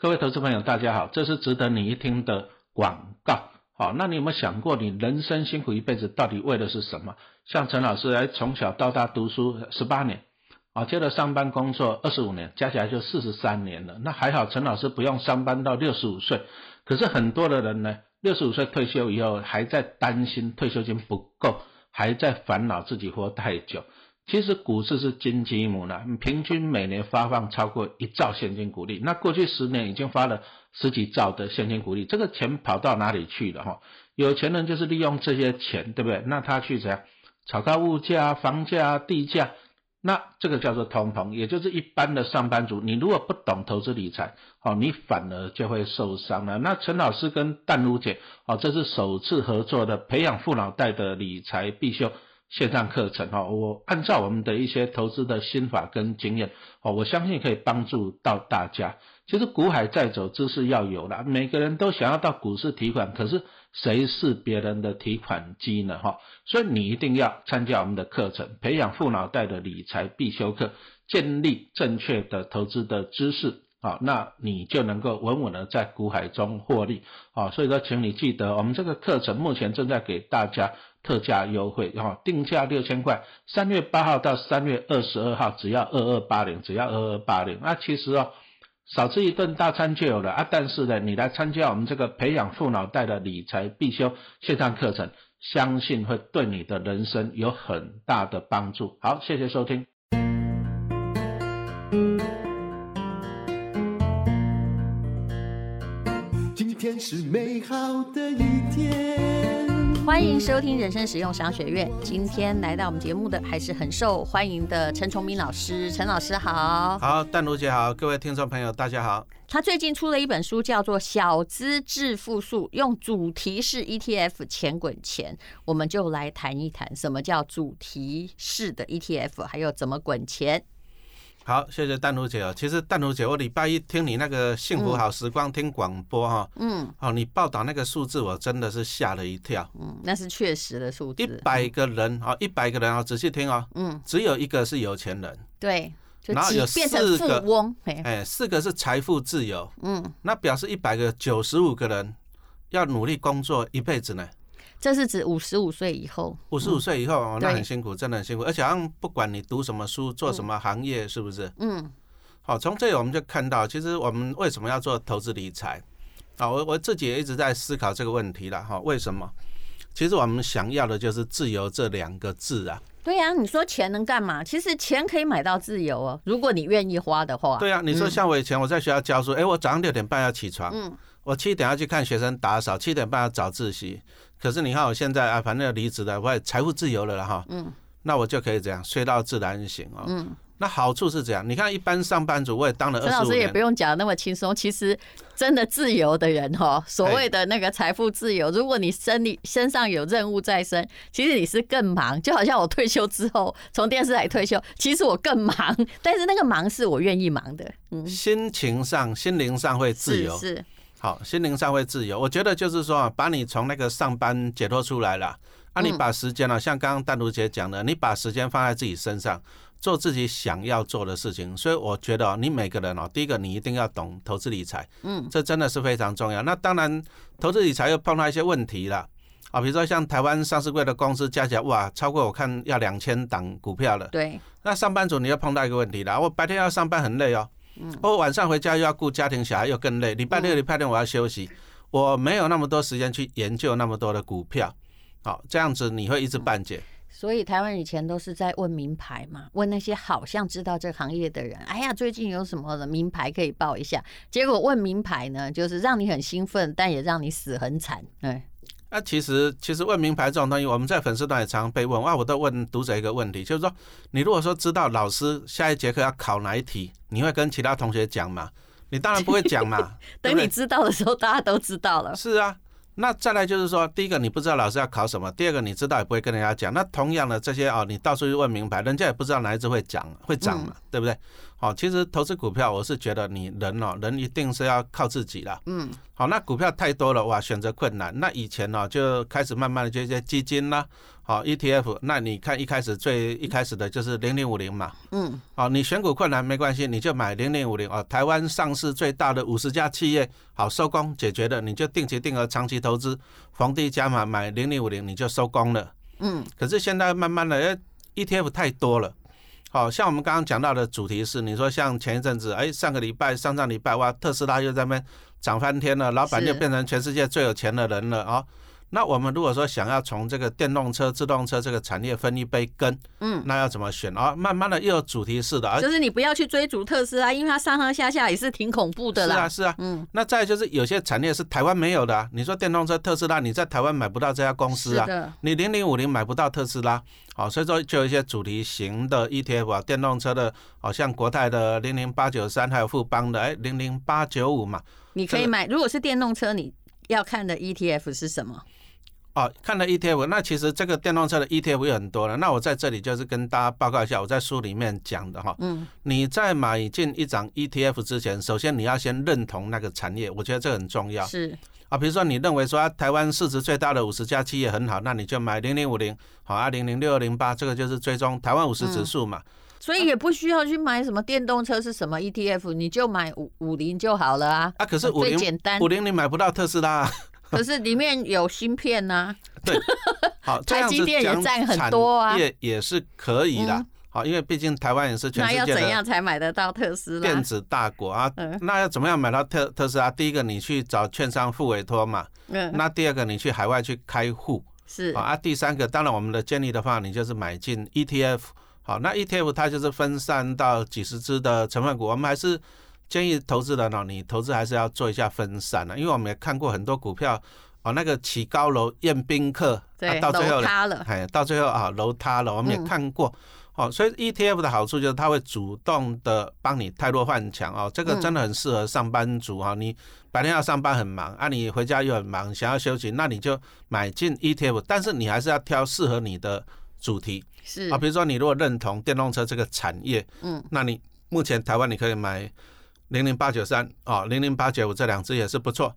各位投资朋友，大家好，这是值得你一听的广告。好，那你有没有想过，你人生辛苦一辈子，到底为的是什么？像陈老师，来从小到大读书十八年，啊，接着上班工作二十五年，加起来就四十三年了。那还好，陈老师不用上班到六十五岁。可是很多的人呢，六十五岁退休以后，还在担心退休金不够，还在烦恼自己活太久。其实股市是金鸡母呢，平均每年发放超过一兆现金股利。那过去十年已经发了十几兆的现金股利，这个钱跑到哪里去了哈？有钱人就是利用这些钱，对不对？那他去怎样炒高物价、房价、地价？那这个叫做通膨，也就是一般的上班族，你如果不懂投资理财，哦，你反而就会受伤了。那陈老师跟淡如姐，哦，这是首次合作的培养富脑袋的理财必修。线上课程哈，我按照我们的一些投资的心法跟经验，哦，我相信可以帮助到大家。其实股海在走，知识要有了。每个人都想要到股市提款，可是谁是别人的提款机呢？哈，所以你一定要参加我们的课程，培养富脑袋的理财必修课，建立正确的投资的知识。好，那你就能够稳稳的在股海中获利。好，所以说，请你记得，我们这个课程目前正在给大家特价优惠，哈，定价六千块，三月八号到三月二十二号只要二二八零，只要二二八零。那其实哦，少吃一顿大餐就有了啊。但是呢，你来参加我们这个培养富脑袋的理财必修线上课程，相信会对你的人生有很大的帮助。好，谢谢收听。今天是美好的一天。欢迎收听人生实用商学院。今天来到我们节目的还是很受欢迎的陈崇明老师。陈老师好，好，淡如姐好，各位听众朋友大家好。他最近出了一本书，叫做《小资致富术》，用主题式 ETF 钱滚钱。我们就来谈一谈什么叫主题式的 ETF，还有怎么滚钱。好，谢谢淡如姐哦。其实淡如姐，我礼拜一听你那个幸福好时光听广播哈，嗯，哦，你报道那个数字，我真的是吓了一跳。嗯，那是确实的数字。一百个人啊，一百个人啊，仔细听哦，嗯，只有一个是有钱人。对，然后有四个翁，哎，四个是财富自由。嗯，那表示一百个九十五个人要努力工作一辈子呢。这是指五十五岁以后，五十五岁以后哦，那很辛苦，真的很辛苦，而且好像不管你读什么书，做什么行业，是不是？嗯，好，从这里我们就看到，其实我们为什么要做投资理财？啊，我我自己也一直在思考这个问题了哈。为什么？其实我们想要的就是自由这两个字啊。对呀，你说钱能干嘛？其实钱可以买到自由哦，如果你愿意花的话。对啊，你说像我以前我在学校教书，哎，我早上六点半要起床，嗯，我七点要去看学生打扫，七点半要早自习。可是你看我现在啊，反正要离职了，我财富自由了了哈。嗯。那我就可以这样睡到自然醒哦。嗯。那好处是这样，你看一般上班族我也当了二十老师也不用讲那么轻松，其实真的自由的人哈，所谓的那个财富自由，如果你身里身上有任务在身，其实你是更忙。就好像我退休之后从电视台退休，其实我更忙，但是那个忙是我愿意忙的。嗯。心情上、心灵上会自由。是。好，心灵上会自由。我觉得就是说，啊把你从那个上班解脱出来了，啊，你把时间呢，像刚刚丹如姐讲的，你把时间放在自己身上，做自己想要做的事情。所以我觉得，你每个人哦，第一个你一定要懂投资理财，嗯，这真的是非常重要。那当然，投资理财又碰到一些问题了，啊，比如说像台湾上市贵的公司加起来，哇，超过我看要两千档股票了。对。那上班族你要碰到一个问题了，我白天要上班很累哦。我晚上回家又要顾家庭小孩，又更累。礼拜六、礼拜天我要休息，我没有那么多时间去研究那么多的股票。好，这样子你会一知半解。所以台湾以前都是在问名牌嘛，问那些好像知道这行业的人。哎呀，最近有什么的名牌可以报一下？结果问名牌呢，就是让你很兴奋，但也让你死很惨。对。那其实，其实问名牌这种东西，我们在粉丝团也常被问。哇，我都问读者一个问题，就是说，你如果说知道老师下一节课要考哪一题，你会跟其他同学讲吗？你当然不会讲嘛。等你知道的时候，大家都知道了。是啊。那再来就是说，第一个你不知道老师要考什么，第二个你知道也不会跟人家讲。那同样的这些哦，你到处去问名牌，人家也不知道哪一只会涨会涨嘛，对不对？好，其实投资股票，我是觉得你人哦，人一定是要靠自己啦。嗯，好，那股票太多了哇，选择困难。那以前呢、就开始慢慢的这些基金啦，好 ETF，那你看一开始最一开始的就是零零五零嘛。嗯，好，你选股困难没关系，你就买零零五零哦，台湾上市最大的五十家企业，好收工解决了，你就定期定额长期投资，逢低加码买零零五零，你就收工了。嗯，可是现在慢慢的，哎，ETF 太多了。好像我们刚刚讲到的主题是，你说像前一阵子，哎，上个礼拜、上上礼拜，哇，特斯拉又在那边涨翻天了，老板是就变成全世界最有钱的人了啊、那我们如果说想要从这个电动车、自动车这个产业分一杯羹，嗯，那要怎么选啊、慢慢的又有主题式的，而就是你不要去追逐特斯拉，因为它上上下下也是挺恐怖的啦。是啊是啊，嗯，那再就是有些产业是台湾没有的、啊，你说电动车特斯拉，你在台湾买不到这家公司啊，你零零五零买不到特斯拉，好，所以说就有一些主题型的 ETF 啊，电动车的，好像国泰的零零八九三，还有富邦的哎零零八九五嘛，你可以买。如果是电动车，你要看的 ETF 是什么？哦，看了 ETF，那其实这个电动车的 ETF 有很多了。那我在这里就是跟大家报告一下，我在书里面讲的哈。嗯，你在买进一张 ETF 之前，首先你要先认同那个产业，我觉得这很重要是，啊。比如说你认为说、啊、台湾市值最大的五十家企业很好，那你就买零零五零，好啊零零六二零八，这个就是追踪台湾五十指数嘛。所以也不需要去买什么电动车是什么 ETF，你就买五五零就好了啊。啊，可是五零简单五，零你买不到特斯拉、啊。可是里面有芯片呐、好，这样子台积电也讲占很多啊也也是可以的嗯。好，因为毕竟台湾也是全那要世界的怎样才买得到特斯拉电？子大国啊嗯。那要怎么样买到特特斯拉？第一个，你去找券商付委托嘛。嗯，那第二个，你去海外去开户。是好啊，第三个，当然我们的建议的话，你就是买进 ETF。好，那 ETF 它就是分散到几十只的成分股，我们还是建议投资人哦，你投资还是要做一下分散的、因为我们也看过很多股票哦，那个起高楼宴宾客，对啊、到最后楼塌了，哎，到最后啊，楼塌了，我们也嗯。看过。哦，所以 ETF 的好处就是它会主动的帮你太弱换强哦，这个嗯。真的很适合上班族啊、你白天要上班很忙啊，你回家又很忙，想要休息，那你就买进 ETF，但是你还是要挑适合你的主题。是。啊，比如说你如果认同电动车这个产业，嗯，那你目前台湾你可以买零零八九三哦，零零八九五这两只也是不错。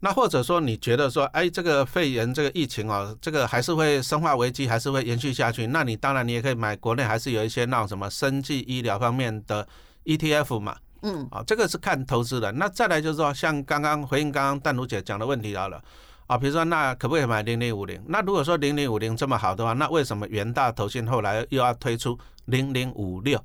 那或者说你觉得说，哎，这个肺炎这个疫情哦，这个还是会生化危机，还是会延续下去？那你当然你也可以买国内还是有一些那种什么生技医疗方面的 ETF 嘛，嗯啊，这个是看投资的。那再来就是说，像刚刚回应刚刚淡如姐讲的问题好了。啊，比如说，那可不可以买零零五零？那如果说零零五零这么好的话，那为什么元大投信后来又要推出零零五六？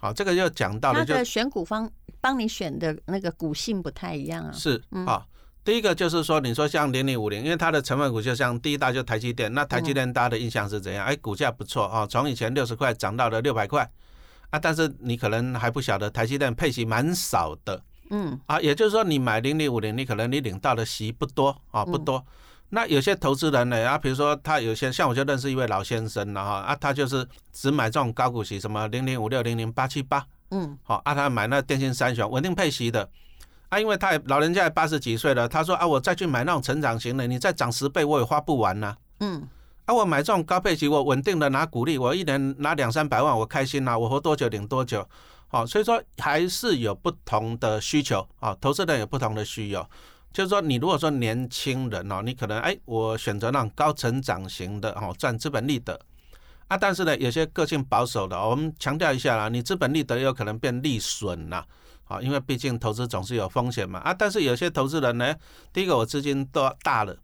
好，这个又讲到了就选股方帮你选的那个股性不太一样啊。是嗯啊。第一个就是说，你说像零零五零，因为它的成分股就像第一大就台积电，那台积电大家的印象是怎样？哎，股价不错啊，从以前六十块涨到了六百块啊，但是你可能还不晓得台积电配息蛮少的嗯啊，也就是说你买零零五零，你可能你领到的息不多啊，不嗯多。那有些投资人呢，啊，比如说他有些像我就认识一位老先生了哈，啊，他就是只买这种高股息，什么零零五六、零零八七八，嗯好、啊，他买那电信三雄稳定配息的，啊，因为他也老人家也八十几岁了，他说啊，我再去买那种成长型的，你再涨十倍我也花不完呐、嗯，啊，我买这种高配息，我稳定的拿股利，我一年拿两三百万，我开心呐、我活多久领多久。好、所以说还是有不同的需求啊、投资人有不同的需求。就是说，你如果说年轻人哦，你可能哎，我选择那种高成长型的哦，赚资本利得啊。但是呢，有些个性保守的，我们强调一下啦，你资本利得有可能变利损啦。啊，因为毕竟投资总是有风险嘛啊。但是有些投资人呢，第一个我资金都大了。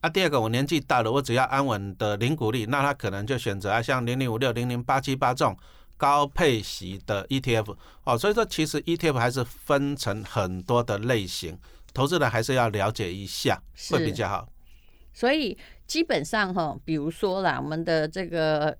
啊，第二个我年纪大了，我只要安稳的零股利，那他可能就选择啊像零零五六、零零八七八这种高配息的 ETF 哦。所以说，其实 ETF 还是分成很多的类型，投资人还是要了解一下，会比是较好。所以基本上哈，比如说啦，我们的这个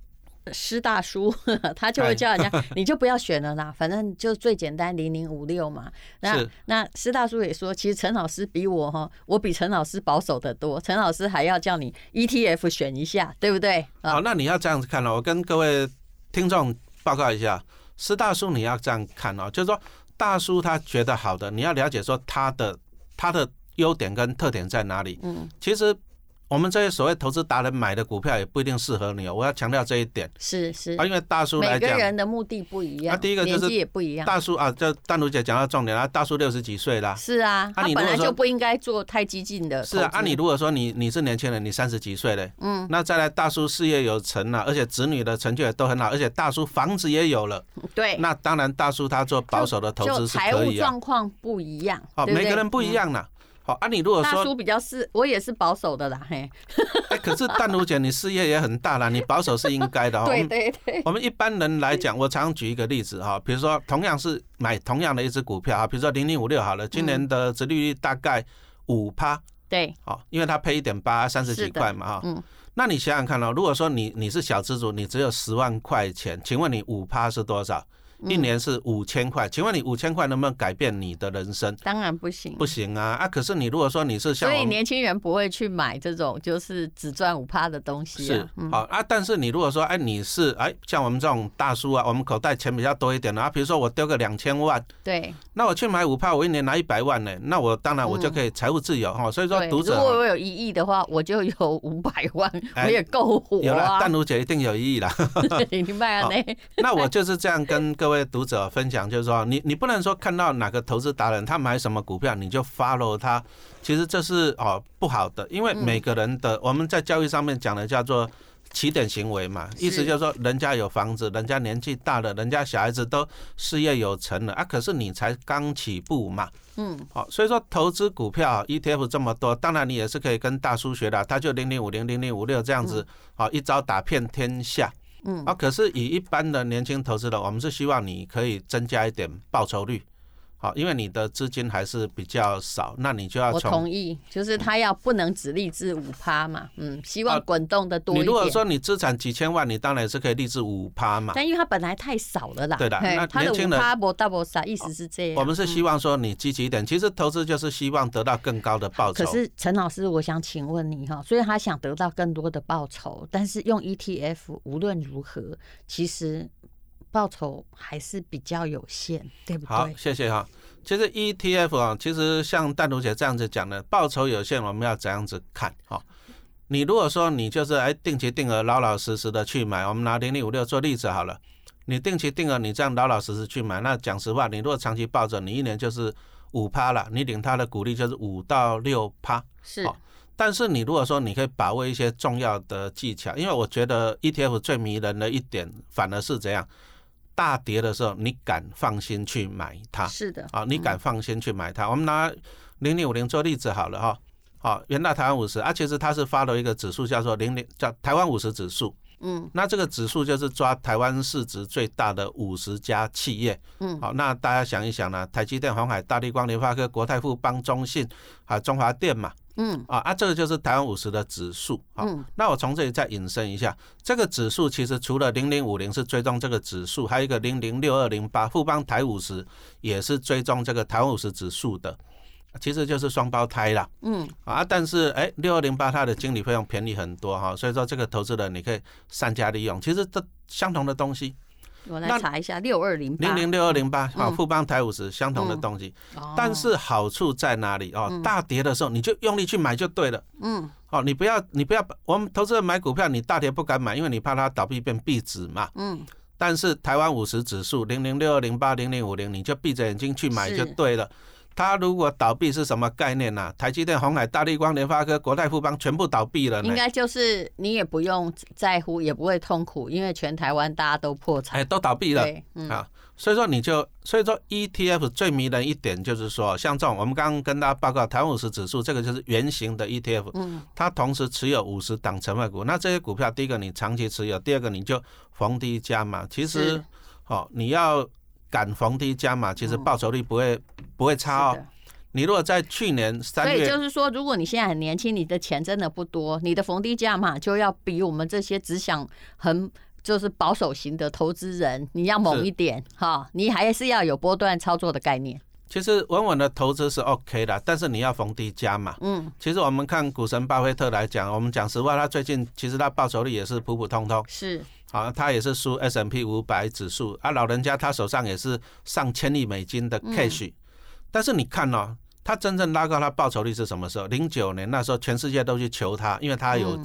施大叔，他就会叫人家，你就不要选了啦，反正就最简单零零五六嘛。那那施大叔也说，其实陈老师比我哈，我比陈老师保守的多，陈老师还要叫你 ETF 选一下，对不对？啊好，那你要这样子看哦，我跟各位听众报告一下，施大叔你要这样看哦，就是说大叔他觉得好的，你要了解说他的他的优点跟特点在哪里。嗯，其实我们这些所谓投资达人买的股票也不一定适合你哦，我要强调这一点是是啊，，因为大叔来每个，人的目的不一样，啊第一个就是也不一样。大叔啊，这丹如姐讲到重点啊，大叔六十几岁啦。是啊，啊他你本来就不应该做太激进的。是啊，啊，你如果说你你是年轻人，你三十几岁嘞，嗯，那再来大叔事业有成了，而且子女的成就也都很好，而且大叔房子也有了，对，那当然大叔他做保守的投就资是可以啊。状况不一样，好，对不对每个人不一。样啦。好啊，你如果说大说叔比较是，我也是保守的啦，嘿，哎，可是淡如姐，你事业也很大啦，你保守是应该的哦。我对对对，我们一般人来讲，我常举一个例子哈，比如说同样是买同样的一只股票啊，比如说零零五六好了，今年的殖利率大概五趴，对，好，因为它配一点八，三十几块嘛哈。嗯，那你想想看哦，如果说你你是小资主，你只有十万块钱，请问你五趴是多少？嗯一年是五千块，请问你五千块能不能改变你的人生？当然不行，不行啊啊！可是你如果说你是像所以年轻人不会去买这种就是只赚五趴的东西是好啊，但是你如果说哎你是哎像我们这种大叔啊，我们口袋钱比较多一点的啊，比如说我丢个两千万，对那我去买五趴，我一年拿一百万呢，那我当然我就可以财务自由哈。所以说，读者如果我有一亿的话，我就有五百万，哎我也够活有了，啊淡。如姐一定有意义啦。你明白了？那我就是这样跟各位读者分享，就是说，你你不能说看到哪个投资达人他买什么股票你就 follow 他，其实这是哦不好的，因为嗯每个人的、我们在教育上面讲的叫做。起点行为嘛，意思就是说，人家有房子，人家年纪大了，人家小孩子都事业有成了啊，可是你才刚起步嘛，嗯，好，所以说投资股票 ETF 这么多，当然你也是可以跟大叔学的，他就零零五零零零五六这样子，好一招打遍天下。嗯。啊，可是以一般的年轻投资人，我们是希望你可以增加一点报酬率，好，因为你的资金还是比较少，那你就要我同意，就是他要不能只立志五趴嘛，嗯，希望啊滚动的多一你如果点。说你资产几千万，你当然也是可以立志五趴嘛。但因为他本来太少了啦，嘿对的那他的年轻人五趴不 double 啥，意思是这样。我们是希望说你积极一点，其实投资就是希望得到更高的报酬。可是陈老师，我想请问你哈，所以他想得到更多的报酬，但是用 ETF 无论如何，其实报酬还是比较有限，对不对好，？谢谢哈。其实 ETF 啊，其实像淡如姐这样子讲的，报酬有限，我们要怎样子看哈？你如果说你就是哎定期定额老老实实的去买，我们拿零零五六做例子好了，你定期定额你这样老老实实去买，那讲实话，你如果长期抱着，你一年就是五趴了，你领他的股利就是五到六趴。是好但是你如果说你可以把握一些重要的技巧，因为我觉得 ETF 最迷人的一点反而是怎样，大跌的时候你敢放心去买它。是的，啊，你敢放心去买它？我们拿零零五零做例子好了哈。好，元大台湾五十啊，其实它是发了一个指数叫做零零叫台湾五十指数。嗯那这个指数就是抓台湾市值最大的五十家企业。嗯好，那大家想一想呢，台积电、鸿海、大力光、联发科、国泰富邦、中信啊、中华电嘛，嗯啊啊，这个就是台湾五十的指数。好，嗯那我从这里再引申一下，这个指数其实除了零零五零是追踪这个指数，还有一个零零六二零八富邦台五十也是追踪这个台湾五十指数的，其实就是双胞胎啦。嗯，啊，但是哎，六二零八它的经理费用便宜很多哈，所以说这个投资人你可以善加利用。其实这相同的东西，我来查一下六二零八。零零六二零八啊，嗯富邦台五十相同的东西，但是好处在哪里？哦？大跌的时候你就用力去买就对了。嗯。哦，你不要，你不要，我们投资人买股票，你大跌不敢买，因为你怕它倒闭变壁纸嘛。嗯。但是台湾五十指数零零六二零八零零五零，你就闭着眼睛去买就对了。它如果倒闭是什么概念呢、啊？台积电、鸿海、大力光、联发科、国泰富邦全部倒闭了呢应？该就是你也不用在乎，也不会痛苦，因为全台湾大家都破产。哎，都倒闭了啊。所以说你就，所以说 ETF 最迷人一点就是说，像这种我们刚刚跟大家报告台湾五十指数，这个就是圆形的 ETF，嗯它同时持有五十档成分股。那这些股票，第一个你长期持有，第二个你就逢低加码。其实是，哦，你要敢逢低加码，其实报酬率不会不会差哦。你如果在去年三所以月，就是说，如果你现在很年轻，你的钱真的不多，你的逢低价码就要比我们这些只想很就是保守型的投资人，你要猛一点哈，你还是要有波段操作的概念。其实稳稳的投资是 OK 的，但是你要逢低加码。嗯，其实我们看股神巴菲特来讲，我们讲实话，他最近其实他报酬率也是普普通通。是好，他也是输 S M P 五百指数啊，老人家他手上也是上千亿美金的 cash，、但是你看哦，他真正拉高他报酬率是什么时候？零九年那时候，全世界都去求他，因为他有嗯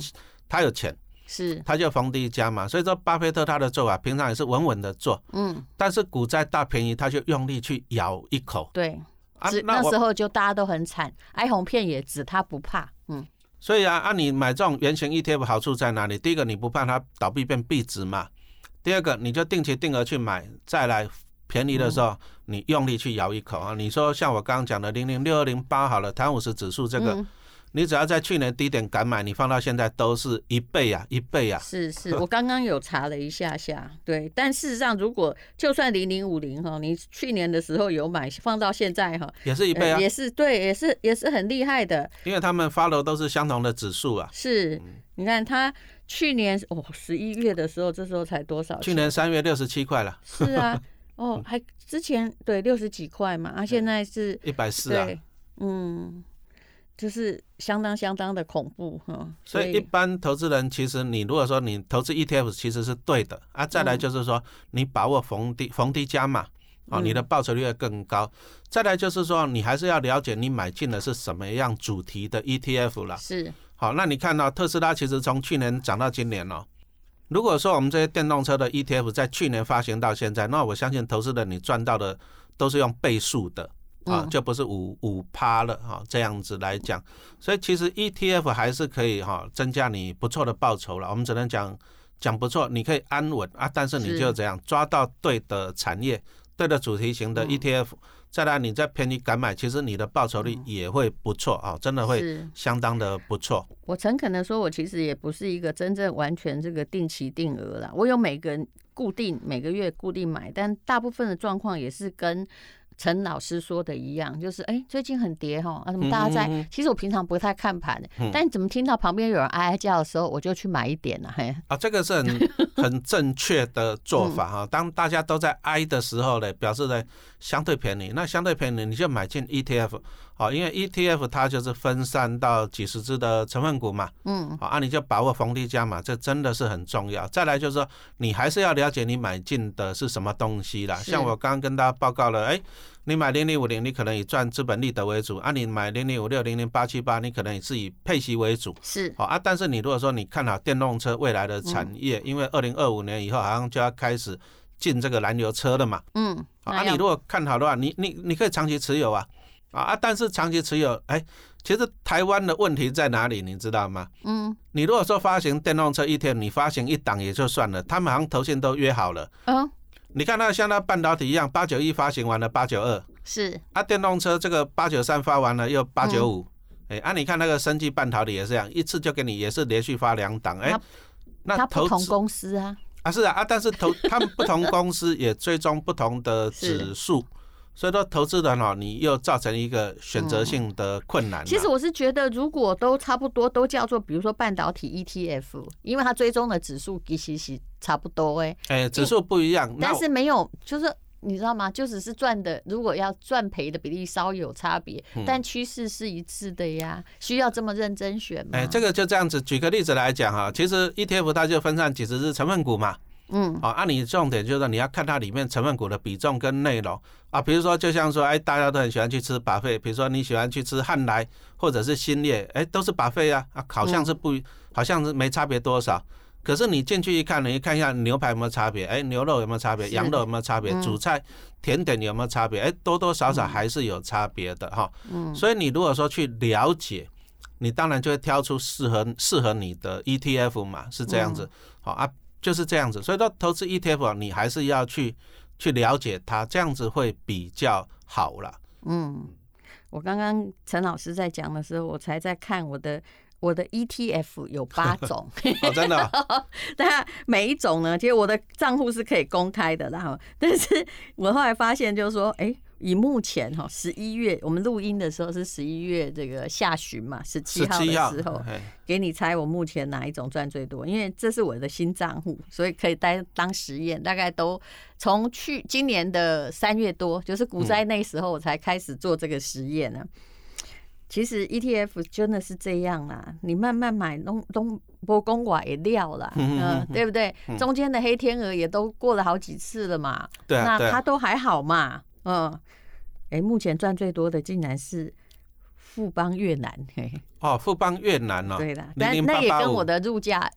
他有钱，是，他就逢低加嘛。所以说，巴菲特他的做法平常也是稳稳的做，嗯，但是股灾大便宜，他就用力去咬一口对，啊只。那时候就大家都很惨，哀鸿遍野，只他不怕，嗯，所以啊，按、你买这种圆形 ETF 好处在哪里？第一个，你不怕它倒闭变币值嘛；第二个，你就定期定额去买，再来便宜的时嗯候，你用力去咬一口啊。你说像我刚刚讲的零零六二零八好了，台湾五十指数这个，嗯你只要在去年低点敢买，你放到现在都是一倍呀、一倍呀、是是，我刚刚有查了一下下，对，但事实上，如果就算零零五零哈，你去年的时候有买，放到现在哈，也是一倍啊。呃，也是对，也是也是很厉害的，因为他们 follow 都是相同的指数啊。是，嗯。你看他去年哦十一月的时候，这时候才多少？去年三月六十七块了，是啊，哦，还之前对六十几块嘛，啊，现在是一百四啊。对，嗯，就是相当相当的恐怖哈，所以一般投资人其实你如果说你投资 ETF 其实是对的啊，再来就是说你把握逢低逢低加码啊，嗯你的报酬率会更高。再来就是说你还是要了解你买进的是什么样主题的 ETF 啦。是好，那你看到、特斯拉其实从去年涨到今年哦。如果说我们这些电动车的 ETF 在去年发行到现在，那我相信投资人你赚到的都是用倍数的啊，嗯就不是五五趴了哈、这样子来讲，所以其实 ETF 还是可以哈、增加你不错的报酬了。我们只能讲讲不错，你可以安稳啊，但是你就这样抓到对的产业、对的主题型的嗯 ETF，、再来你再便宜敢买，其实你的报酬率也会不错啊，真的会。相当的不错。我诚恳的说，我其实也不是一个真正完全这个定期定额了，我有每个固定每个月固定买，但大部分的状况也是跟陈老师说的一样，就是哎、最近很跌哈，啊怎么大家在？嗯嗯嗯。其实我平常不太看盘，嗯。但怎么听到旁边有人哀哀叫的时候，我就去买一点了，嘿，啊，这个是很 很正确的做法嗯。哈、当大家都在哀的时候呢，表示呢相对便宜，那相对便宜你就买进 ETF，好，因为 ETF 它就是分散到几十只的成分股嘛，嗯，好啊，你就把握逢低加码，这真的是很重要。再来就是说，你还是要了解你买进的是什么东西啦。像我刚刚跟大家报告了，哎，你买零零五零，你可能以赚资本利得为主；啊，你买零零五六、零零八七八，你可能也是以配息为主。是好啊，但是你如果说你看好电动车未来的产业，嗯因为二零二五年以后好像就要开始进这个燃油车了嘛。嗯，啊，那你如果看好的话，你你你可以长期持有啊。啊啊，但是长期持有，哎，其实台湾的问题在哪里，你知道吗？嗯。你如果说发行电动车一天你发行一档也就算了，他们好像头线都约好了。嗯。你看那像那半导体一样，八九一发行完了八九二，是。啊，电动车这个八九三发完了又八九五，嗯。哎，啊，你看那个生技半导体也是这样，一次就给你也是连续发两档，哎它，那它不同公司啊，啊是啊啊，但是投他们不同公司也追踪不同的指数，所以说投资人哦，你又造成一个选择性的困难啦。其实我是觉得，如果都差不多，都叫做比如说半导体 ETF，因为它追踪的指数其实是差不多哎、哎，指数不一样，但是没有，就是你知道吗？就只是赚的，如果要赚赔的比例稍有差别，嗯但趋势是一致的呀。需要这么认真选吗？哎，这个就这样子，举个例子来讲哈，其实 ETF 它就分散几十只成分股嘛，嗯啊，按你重点就是说你要看它里面成分股的比重跟内容啊，比如说就像说，哎，大家都很喜欢去吃把费，比如说你喜欢去吃汉来或者是新业，哎，都是把费啊，啊，好像是不，好像是没差别多少。可是你进去一看，你看一下牛排有没有差别？哎，牛肉有没有差别？羊肉有没有差别？嗯主菜、甜点有没有差别？哎，多多少少还是有差别的哈。嗯，所以你如果说去了解，你当然就会挑出适合适合你的 ETF 嘛，是这样子。好啊，就是这样子。所以说投资 ETF 啊你还是要去去了解它，这样子会比较好了。嗯，我刚刚陈老师在讲的时候，我才在看我的我的 ETF 有八 种，哦，真的哦、但每一种呢，其实我的账户是可以公开的然后但是我后来发现，就是说，哎、以目前哈十一月我们录音的时候是十一月这个下旬嘛，十七号的时候，哎给你猜我目前哪一种赚最多？因为这是我的新账户，所以可以当当实验。大概都从去今年的三月多，就是股灾那时候我才开始做这个实验呢。其实 ETF 真的是这样啦，你慢慢买，东东波公瓦也料啦，嗯对不对？中间的黑天鹅也都过了好几次了嘛，那它都还好嘛，嗯。哎，目前赚最多的竟然是富邦越南，嘿，哦，富邦越南哦，对的，零但零八八五那也跟我的入价。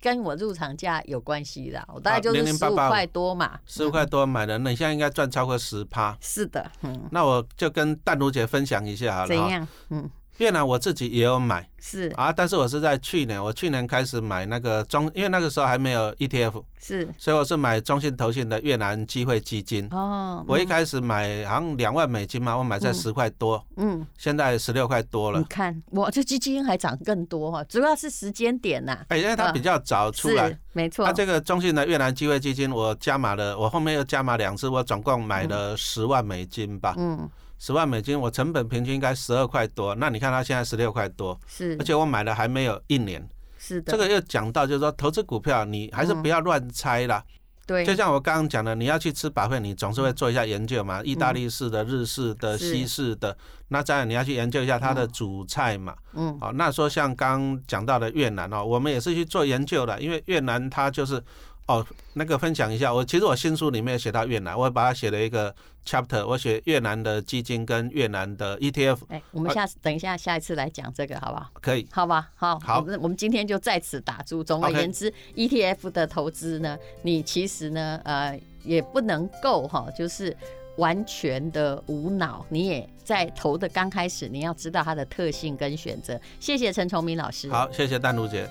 跟我入场价有关系的，我大概啊就是十五块多嘛，十五块多买的，那你现在应该赚超过十趴。是的，嗯，那我就跟淡如姐分享一下好了。怎样？嗯，越南我自己也有买。是。啊，但是我是在去年，我去年开始买那个中，因为那个时候还没有 ETF，是。所以我是买中信投信的越南机会基金。哦，我一开始买好像两万美金嘛，我买在嗯。十块多，嗯，现在十六块多了。你。看我这基金还涨更多哈，主要是时间点呐，哎，因为它比较早出来。是，没错。它，这个中信的越南机会基金，我加码了，我后面又加码两次，我总共买了十万美金吧。嗯，十万美金，我成本平均应该十二块多，那你看它现在十六块多，是。而且我买了还没有一年。是的，这个又讲到，就是说投资股票，你还是不要乱猜啦。对，就像我刚刚讲的，你要去吃百会，你总是会做一下研究嘛，意大利式的、日式的、西式的，那当然你要去研究一下它的主菜嘛。嗯。好，那说像刚刚讲到的越南哦，我们也是去做研究的，因为越南它就是哦，那个分享一下，我其实我新书里面写到越南，我把它写了一个 chapter，我写越南的基金跟越南的 ETF，哎，我们下次等一下下一次来讲这个好不好？可以。好吧，好，好我们我们今天就在此打住。总而言之，ETF 的投资呢，你其实呢，呃，也不能够哈，就是完全的无脑，你也在投的刚开始，你要知道它的特性跟选择。谢谢陈崇明老师。好，谢谢丹如姐。